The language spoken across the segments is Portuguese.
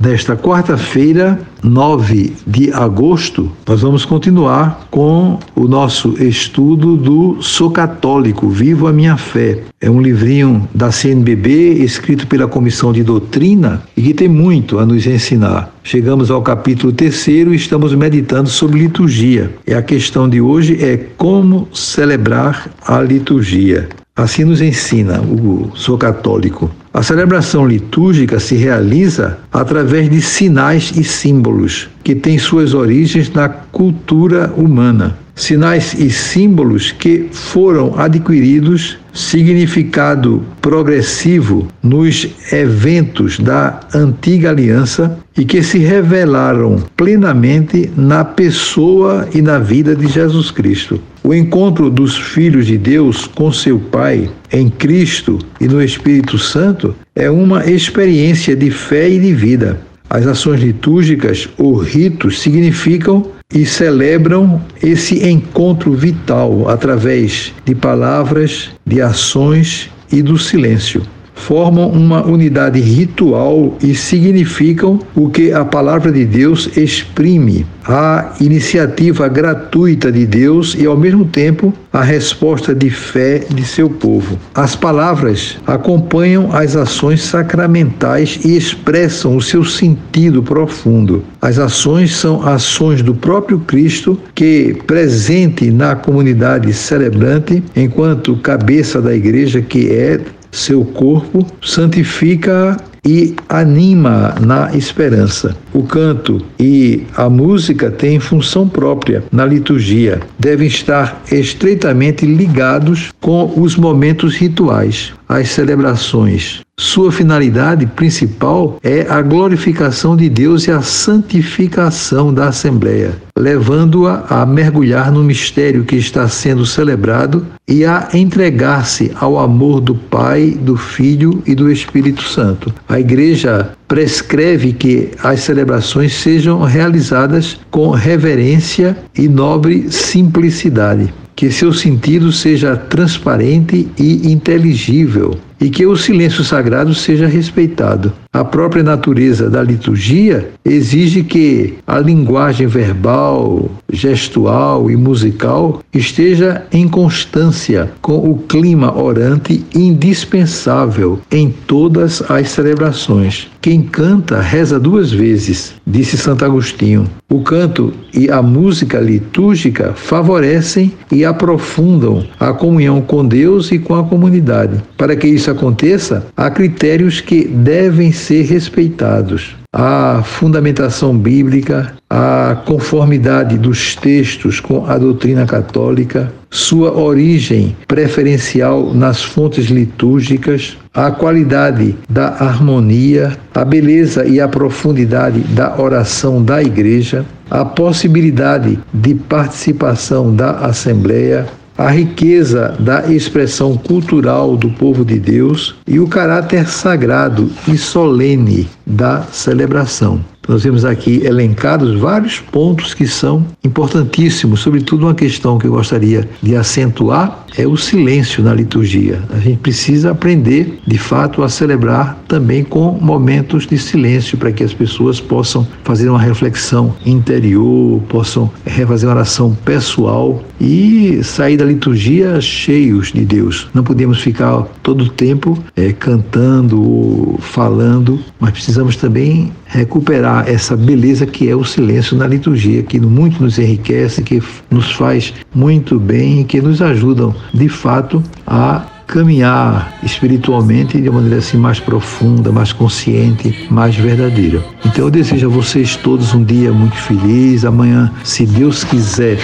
Nesta quarta-feira, 9 de agosto, nós vamos continuar com o nosso estudo do Sou Católico, Vivo a Minha Fé. É um livrinho da CNBB, escrito pela Comissão de Doutrina e que tem muito a nos ensinar. Chegamos ao capítulo terceiro e estamos meditando sobre liturgia. E a questão de hoje é como celebrar a liturgia. Assim nos ensina o Sou Católico. A celebração litúrgica se realiza através de sinais e símbolos que têm suas origens na cultura humana. Sinais e símbolos que foram adquiridos significado progressivo nos eventos da antiga aliança e que se revelaram plenamente na pessoa e na vida de Jesus Cristo. O encontro dos filhos de Deus com seu Pai em Cristo e no Espírito Santo é uma experiência de fé e de vida. As ações litúrgicas ou ritos significam e celebram esse encontro vital através de palavras, de ações e do silêncio formam uma unidade ritual e significam o que a palavra de Deus exprime, a iniciativa gratuita de Deus e, ao mesmo tempo, a resposta de fé de seu povo. As palavras acompanham as ações sacramentais e expressam o seu sentido profundo. As ações são ações do próprio Cristo que, presente na comunidade celebrante, enquanto cabeça da igreja que é, seu corpo, santifica e anima na esperança. O canto e a música têm função própria na liturgia, devem estar estreitamente ligados com os momentos rituais, as celebrações. Sua finalidade principal é a glorificação de Deus e a santificação da Assembleia, levando-a a mergulhar no mistério que está sendo celebrado e a entregar-se ao amor do Pai, do Filho e do Espírito Santo. A Igreja prescreve que as celebrações sejam realizadas com reverência e nobre simplicidade que seu sentido seja transparente e inteligível e que o silêncio sagrado seja respeitado. A própria natureza da liturgia exige que a linguagem verbal, gestual e musical esteja em constância com o clima orante indispensável em todas as celebrações. Quem canta reza duas vezes, disse Santo Agostinho. O canto e a música litúrgica favorecem e aprofundam a comunhão com Deus e com a comunidade. Para que isso aconteça, há critérios que devem ser respeitados. A fundamentação bíblica, a conformidade dos textos com a doutrina católica, sua origem preferencial nas fontes litúrgicas, a qualidade da harmonia, a beleza e a profundidade da oração da igreja, a possibilidade de participação da Assembleia, a riqueza da expressão cultural do povo de Deus e o caráter sagrado e solene da celebração. Nós vemos aqui elencados vários pontos que são importantíssimos, sobretudo uma questão que eu gostaria de acentuar é o silêncio na liturgia. A gente precisa aprender, de fato, a celebrar também com momentos de silêncio para que as pessoas possam fazer uma reflexão interior, possam fazer uma oração pessoal e sair da liturgia cheios de Deus. Não podemos ficar todo o tempo é, cantando falando, mas precisamos também recuperar essa beleza que é o silêncio na liturgia, que muito nos enriquece, que nos faz muito bem e que nos ajudam, de fato, a caminhar espiritualmente de uma maneira assim mais profunda, mais consciente, mais verdadeira. Então eu desejo a vocês todos um dia muito feliz. Amanhã, se Deus quiser,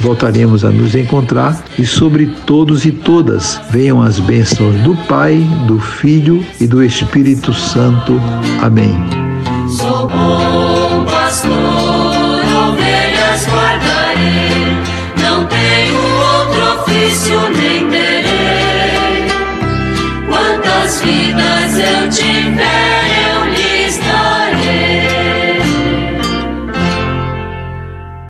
voltaremos a nos encontrar e sobre todos e todas venham as bênçãos do Pai, do Filho e do Espírito Santo. Amém. Sou bom pastor. Virgin